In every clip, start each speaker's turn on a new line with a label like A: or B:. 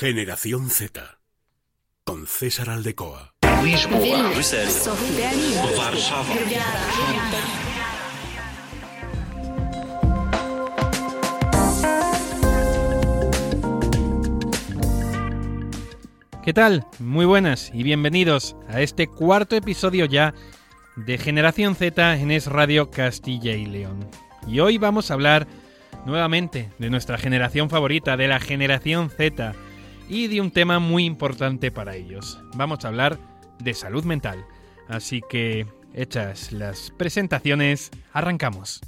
A: Generación Z. Con César Aldecoa.
B: ¿Qué tal? Muy buenas y bienvenidos a este cuarto episodio ya de Generación Z en Es Radio Castilla y León. Y hoy vamos a hablar nuevamente de nuestra generación favorita, de la generación Z, y de un tema muy importante para ellos. Vamos a hablar de salud mental. Así que, hechas las presentaciones, arrancamos.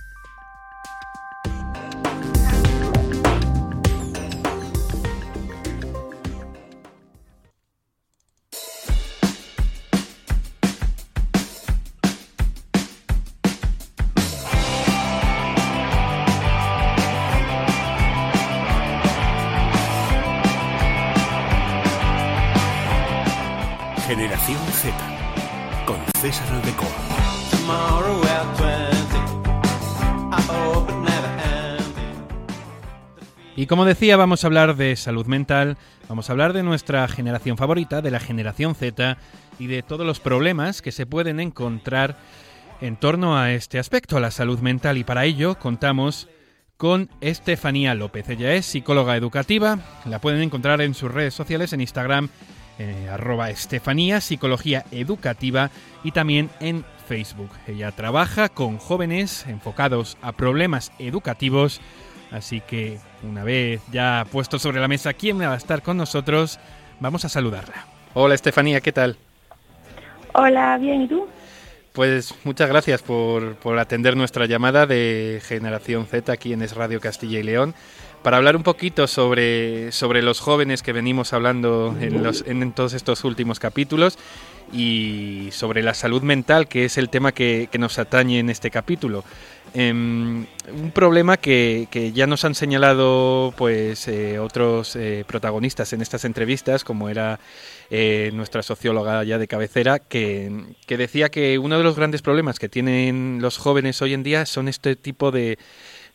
A: Generación Z. Con César Aldecoa.
C: Tomorrow at 20. I hope it never ends.
B: Y como decía, vamos a hablar de salud mental, vamos a hablar de nuestra generación favorita, de la generación Z, y de todos los problemas que se pueden encontrar en torno a este aspecto, a la salud mental. Y para ello contamos con Estefanía López. Ella es psicóloga educativa, la pueden encontrar en sus redes sociales, en Instagram, eh, arroba Estefanía, psicología educativa, y también en Facebook. Ella trabaja con jóvenes enfocados a problemas educativos, así que una vez ya puesto sobre la mesa quién va a estar con nosotros, vamos a saludarla. Hola Estefanía, ¿qué tal?
D: Hola, bien, ¿y tú?
B: Pues muchas gracias por, por atender nuestra llamada de Generación Z aquí en Es Radio Castilla y León para hablar un poquito sobre, sobre los jóvenes que venimos hablando en, los, en todos estos últimos capítulos y sobre la salud mental, que es el tema que, nos atañe en este capítulo. Em, un problema que, que ya nos han señalado pues eh, otros eh, protagonistas en estas entrevistas, como era eh, nuestra socióloga ya de cabecera, que, que decía que uno de los grandes problemas que tienen los jóvenes hoy en día son este tipo de,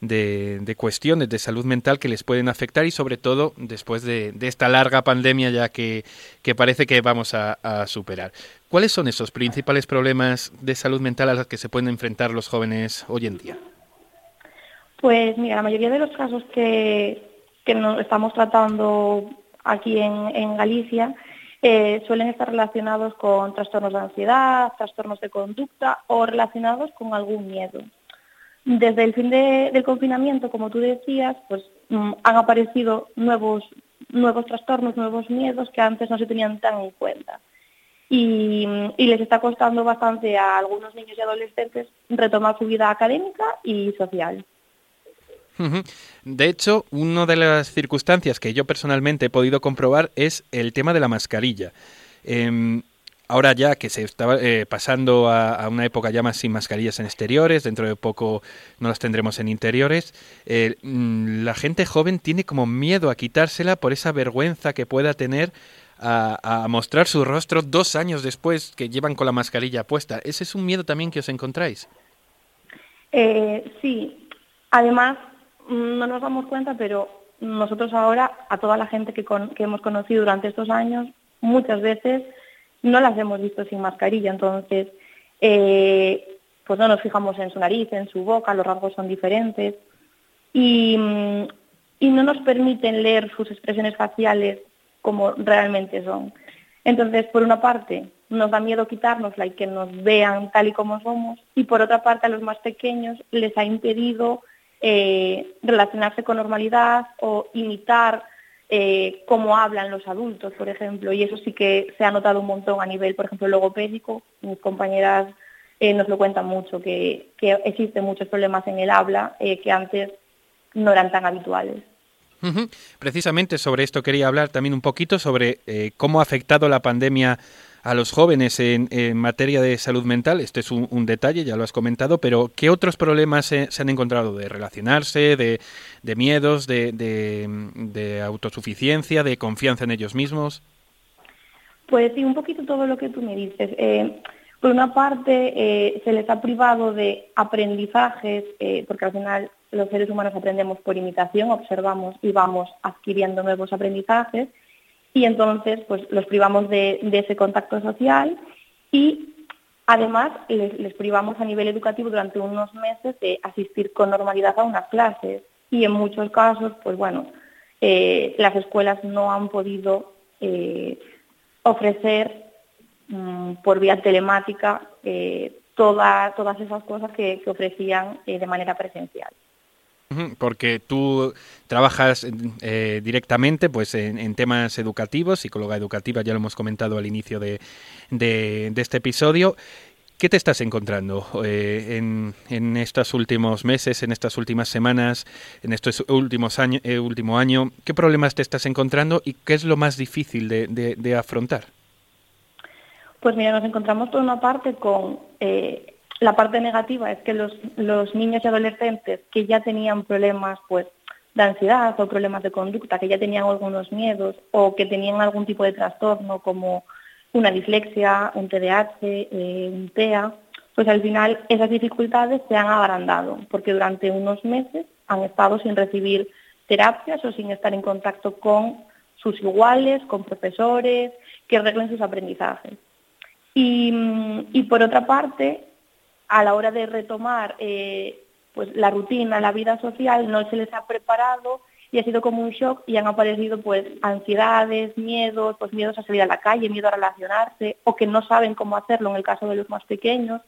B: de, cuestiones de salud mental que les pueden afectar y sobre todo después de, esta larga pandemia ya que, que parece que vamos a, superar. ¿Cuáles son esos principales problemas de salud mental a los que se pueden enfrentar los jóvenes hoy en día?
D: Pues mira, la mayoría de los casos que, que nos estamos tratando aquí en, en Galicia eh, suelen estar relacionados con trastornos de ansiedad, trastornos de conducta o relacionados con algún miedo. Desde el fin de- del confinamiento, como tú decías, pues mm, han aparecido nuevos, nuevos trastornos, nuevos miedos que antes no se tenían tan en cuenta. Y, les está costando bastante a algunos niños y adolescentes retomar su vida académica y social.
B: De hecho, una de las circunstancias que yo personalmente he podido comprobar es el tema de la mascarilla. Em, ahora ya que se está eh, pasando a, una época ya más sin mascarillas en exteriores, dentro de poco no las tendremos en interiores, eh, mm, la gente joven tiene como miedo a quitársela por esa vergüenza que pueda tener a, mostrar su rostro dos años después que llevan con la mascarilla puesta. ¿Ese es un miedo también que os encontráis?
D: Eh, sí, además no nos damos cuenta, pero nosotros ahora, a toda la gente que hemos conocido durante estos años, muchas veces no las hemos visto sin mascarilla, entonces eh, pues no nos fijamos en su nariz, en su boca, los rasgos son diferentes y, mm, y no nos permiten leer sus expresiones faciales como realmente son. Entonces, por una parte, nos da miedo quitárnosla y que nos vean tal y como somos, y por otra parte, a los más pequeños les ha impedido eh, relacionarse con normalidad o imitar eh, cómo hablan los adultos, por ejemplo, y eso sí que se ha notado un montón a nivel, por ejemplo, logopédico. Mis compañeras eh, nos lo cuentan mucho, que, que existen muchos problemas en el habla eh, que antes no eran tan habituales.
B: Precisamente sobre esto quería hablar también un poquito sobre cómo ha afectado la pandemia a los jóvenes en, en materia de salud mental. Este es un, detalle, ya lo has comentado, pero ¿qué otros problemas se, han encontrado de relacionarse, de, miedos, de autosuficiencia, de confianza en ellos mismos?
D: Pues sí, un poquito todo lo que tú me dices. Eh, por una parte, eh, se les ha privado de aprendizajes, eh, porque al final los seres humanos aprendemos por imitación, observamos y vamos adquiriendo nuevos aprendizajes. Y entonces pues los privamos de, ese contacto social y además les, privamos a nivel educativo durante unos meses de asistir con normalidad a unas clases y en muchos casos, pues bueno, eh, las escuelas no han podido eh, ofrecer mm, por vía telemática eh, toda- todas esas cosas que, que ofrecían eh, de manera presencial.
B: Porque tú trabajas eh, directamente pues, en, temas educativos, psicóloga educativa, ya lo hemos comentado al inicio de, de- de este episodio. ¿Qué te estás encontrando eh, en, en estos últimos meses, en estas últimas semanas, en estos últimos años, eh, último año? ¿Qué problemas te estás encontrando y qué es lo más difícil de, de- de afrontar?
D: Pues mira, nos encontramos por una parte con eh, la parte negativa, es que los, los niños y adolescentes que ya tenían problemas pues de ansiedad o problemas de conducta, que ya tenían algunos miedos o que tenían algún tipo de trastorno como una dislexia, un TDAH, eh, un TEA, pues al final esas dificultades se han agrandado porque durante unos meses han estado sin recibir terapias o sin estar en contacto con sus iguales, con profesores que arreglen sus aprendizajes. Y, mm, y por otra parte, a la hora de retomar eh, pues la rutina, la vida social, no se les ha preparado y ha sido como un shock y han aparecido pues ansiedades, miedos, pues miedos a salir a la calle, miedo a relacionarse o que no saben cómo hacerlo en el caso de los más pequeños,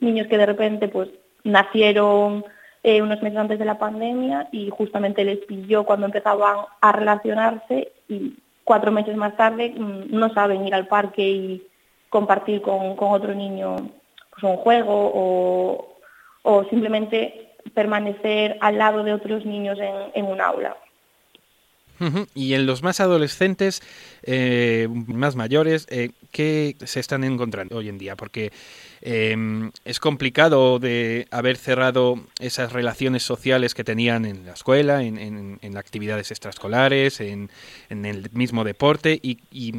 D: niños que de repente pues nacieron eh, unos meses antes de la pandemia y justamente les pilló cuando empezaban a relacionarse y cuatro meses más tarde mm, no saben ir al parque y compartir con, con otro niño pues, un juego o, o simplemente permanecer al lado de otros niños en, en un aula.
B: Y en los más adolescentes, eh, más mayores, eh, ¿qué se están encontrando hoy en día? Porque eh, es complicado de haber cerrado esas relaciones sociales que tenían en la escuela, en, en- actividades extraescolares, en, en el mismo deporte, y, y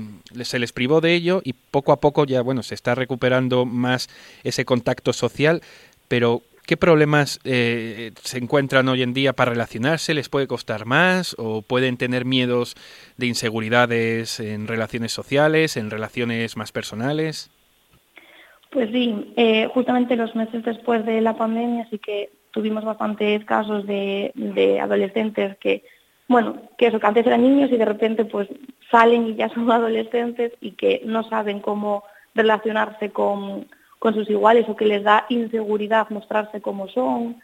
B: se les privó de ello y poco a poco ya, bueno, se está recuperando más ese contacto social, pero ¿Qué problemas eh, se encuentran hoy en día para relacionarse? ¿Les puede costar más o pueden tener miedos de inseguridades en relaciones sociales, en relaciones más personales?
D: Pues sí, eh, justamente los meses después de la pandemia sí que tuvimos bastantes casos de, de adolescentes que, bueno, que eso, que antes eran niños y de repente pues salen y ya son adolescentes y que no saben cómo relacionarse con, con sus iguales o que les da inseguridad mostrarse como son,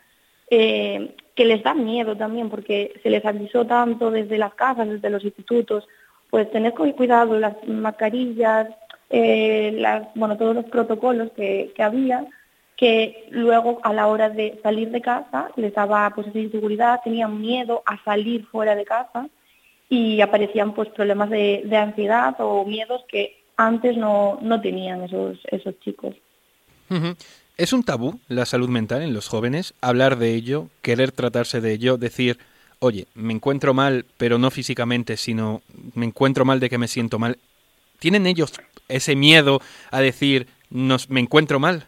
D: eh, que les da miedo también porque se les avisó tanto desde las casas, desde los institutos, pues tener con cuidado las mascarillas, eh, las, bueno, todos los protocolos que, había, que luego a la hora de salir de casa les daba pues esa inseguridad, tenían miedo a salir fuera de casa y aparecían pues problemas de, de ansiedad o miedos que antes no, no tenían esos, esos chicos.
B: ¿Es un tabú la salud mental en los jóvenes? Hablar de ello, querer tratarse de ello, decir, oye, me encuentro mal, pero no físicamente, sino me encuentro mal de que me siento mal. ¿Tienen ellos ese miedo a decir, nos, me encuentro mal?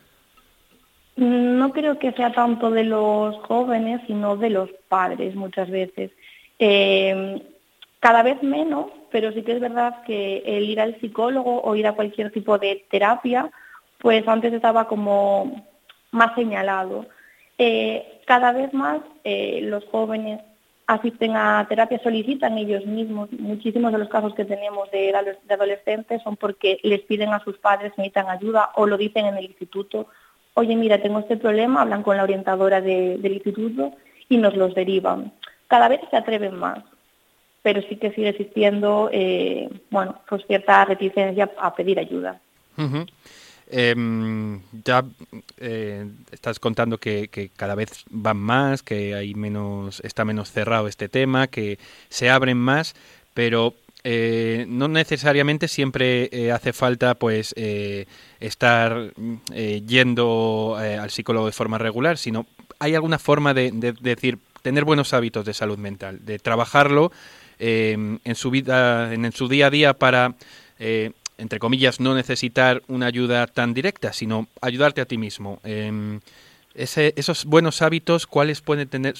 D: No creo que sea tanto de los jóvenes, sino de los padres muchas veces. Eh, cada vez menos, pero sí que es verdad que el ir al psicólogo o ir a cualquier tipo de terapia, pues antes estaba como más señalado. Eh, cada vez más eh, los jóvenes asisten a terapia, solicitan ellos mismos. Muchísimos de los casos que tenemos de, ado- de adolescentes son porque les piden a sus padres necesitan ayuda o lo dicen en el instituto. Oye, mira, tengo este problema, hablan con la orientadora de- del instituto y nos los derivan. Cada vez se atreven más, pero sí que sigue existiendo, eh, bueno, pues cierta reticencia a pedir ayuda.
B: Em, ya eh, estás contando que, cada vez van más, que hay menos, está menos cerrado este tema, que se abren más, pero eh, no necesariamente siempre eh, hace falta pues eh, estar yendo al psicólogo de forma regular, sino hay alguna forma de, de decir tener buenos hábitos de salud mental, de trabajarlo eh, en su vida, en, en su día a día para eh, entre comillas, no necesitar una ayuda tan directa, sino ayudarte a ti mismo. Em, esos buenos hábitos, ¿cuáles pueden, tener,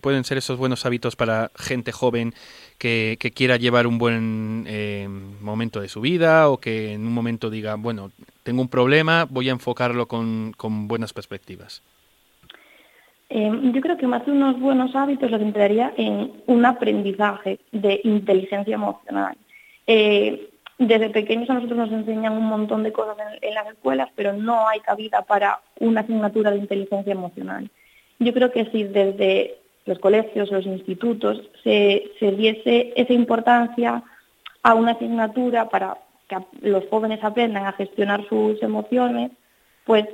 B: pueden ser esos buenos hábitos para gente joven que, quiera llevar un buen eh, momento de su vida o que en un momento diga, bueno, tengo un problema, voy a enfocarlo con, con buenas perspectivas?
D: Eh, yo creo que más de unos buenos hábitos lo centraría en un aprendizaje de inteligencia emocional. Eh, desde pequeños a nosotros nos enseñan un montón de cosas en, las escuelas, pero no hay cabida para una asignatura de inteligencia emocional. Yo creo que si desde los colegios, los institutos, se, se diese esa importancia a una asignatura para que los jóvenes aprendan a gestionar sus emociones, pues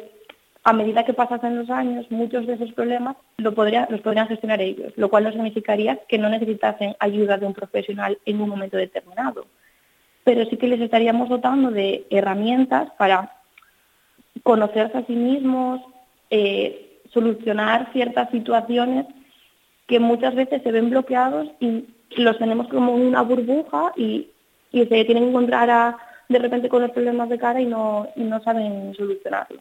D: a medida que pasasen los años, muchos de esos problemas los podrían gestionar ellos, lo cual no significaría que no necesitasen ayuda de un profesional en un momento determinado. Pero sí que les estaríamos dotando de herramientas para conocerse a sí mismos, eh, solucionar ciertas situaciones que muchas veces se ven bloqueados y los tenemos como una burbuja y, y se tienen que encontrar a- de repente con los problemas de cara y no, y no saben solucionarlo.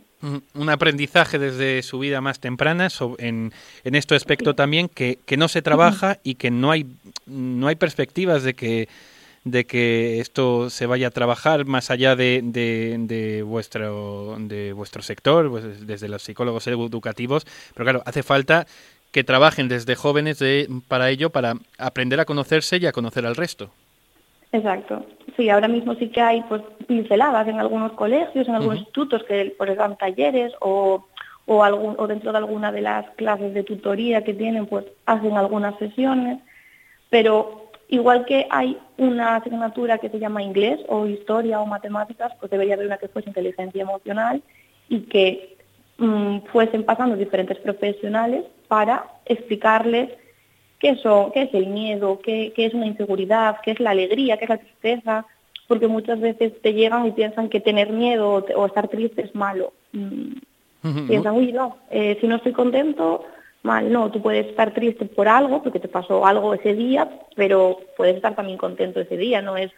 B: Un aprendizaje desde su vida más temprana en, en este aspecto también que, que no se trabaja y que no hay, no hay perspectivas de que, de que esto se vaya a trabajar más allá de, de, de vuestro, de vuestro sector, pues, desde los psicólogos educativos. Pero claro, hace falta que trabajen desde jóvenes de, para ello, para aprender a conocerse y a conocer al resto.
D: Exacto. Sí, ahora mismo sí que hay pues pinceladas en algunos colegios, en algunos institutos que pues les dan talleres o, o, algún, o dentro de alguna de las clases de tutoría que tienen pues hacen algunas sesiones, pero igual que hay una asignatura que se llama inglés o historia o matemáticas, pues debería haber una que fuese inteligencia emocional y que mm, fuesen pasando diferentes profesionales para explicarles qué, son, qué es el miedo, qué, qué es una inseguridad, qué es la alegría, qué es la tristeza, porque muchas veces te llegan y piensan que tener miedo o estar triste es malo. Mm, Piensan, uy, no, eh, si no estoy contento, mal, no, tú puedes estar triste por algo, porque te pasó algo ese día, pero puedes estar también contento ese día, no es,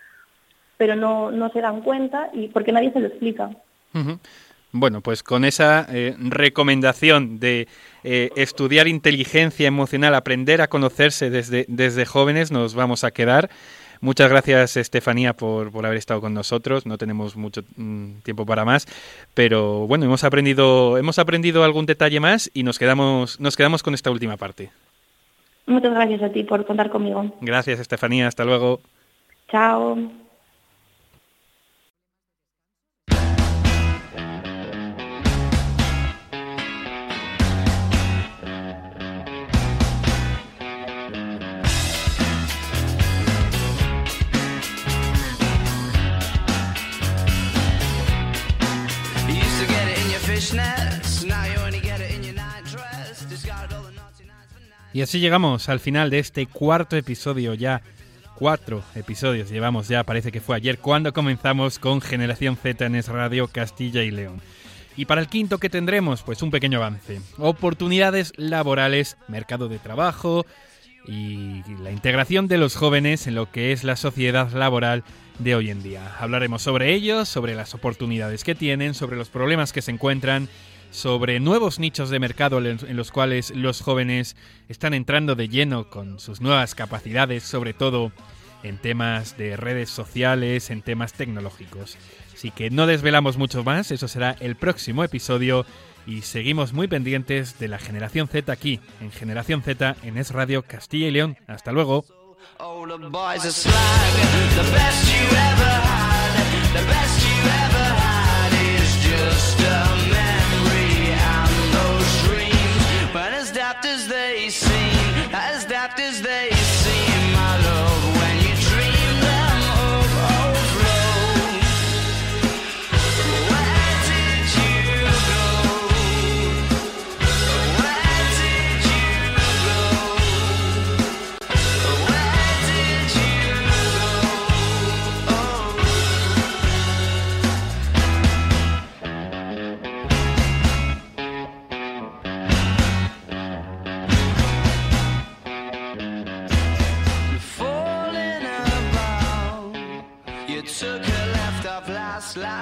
D: pero no, no se dan cuenta y porque nadie se lo explica.
B: Bueno, pues con esa eh, recomendación de eh, estudiar inteligencia emocional, aprender a conocerse desde, desde jóvenes, nos vamos a quedar. Muchas gracias, Estefanía, por, por haber estado con nosotros. No tenemos mucho mm, tiempo para más, pero bueno, hemos aprendido, hemos aprendido algún detalle más y nos quedamos, nos quedamos con esta última parte.
D: Muchas gracias a ti por contar conmigo.
B: Gracias, Estefanía. Hasta luego.
D: Chao.
B: Y así llegamos al final de este cuarto episodio ya. Cuatro episodios llevamos ya, parece que fue ayer cuando comenzamos con Generación Z en Es Radio Castilla y León. Y para el quinto que tendremos, pues un pequeño avance. Oportunidades laborales, mercado de trabajo y la integración de los jóvenes en lo que es la sociedad laboral de hoy en día. Hablaremos sobre ellos, sobre las oportunidades que tienen, sobre los problemas que se encuentran, sobre nuevos nichos de mercado en los cuales los jóvenes están entrando de lleno con sus nuevas capacidades, sobre todo en temas de redes sociales, en temas tecnológicos. Así que no desvelamos mucho más, eso será el próximo episodio y seguimos muy pendientes de la generación Z aquí, en Generación Z en Es Radio Castilla y León. Hasta luego.
E: slide.